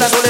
Hasta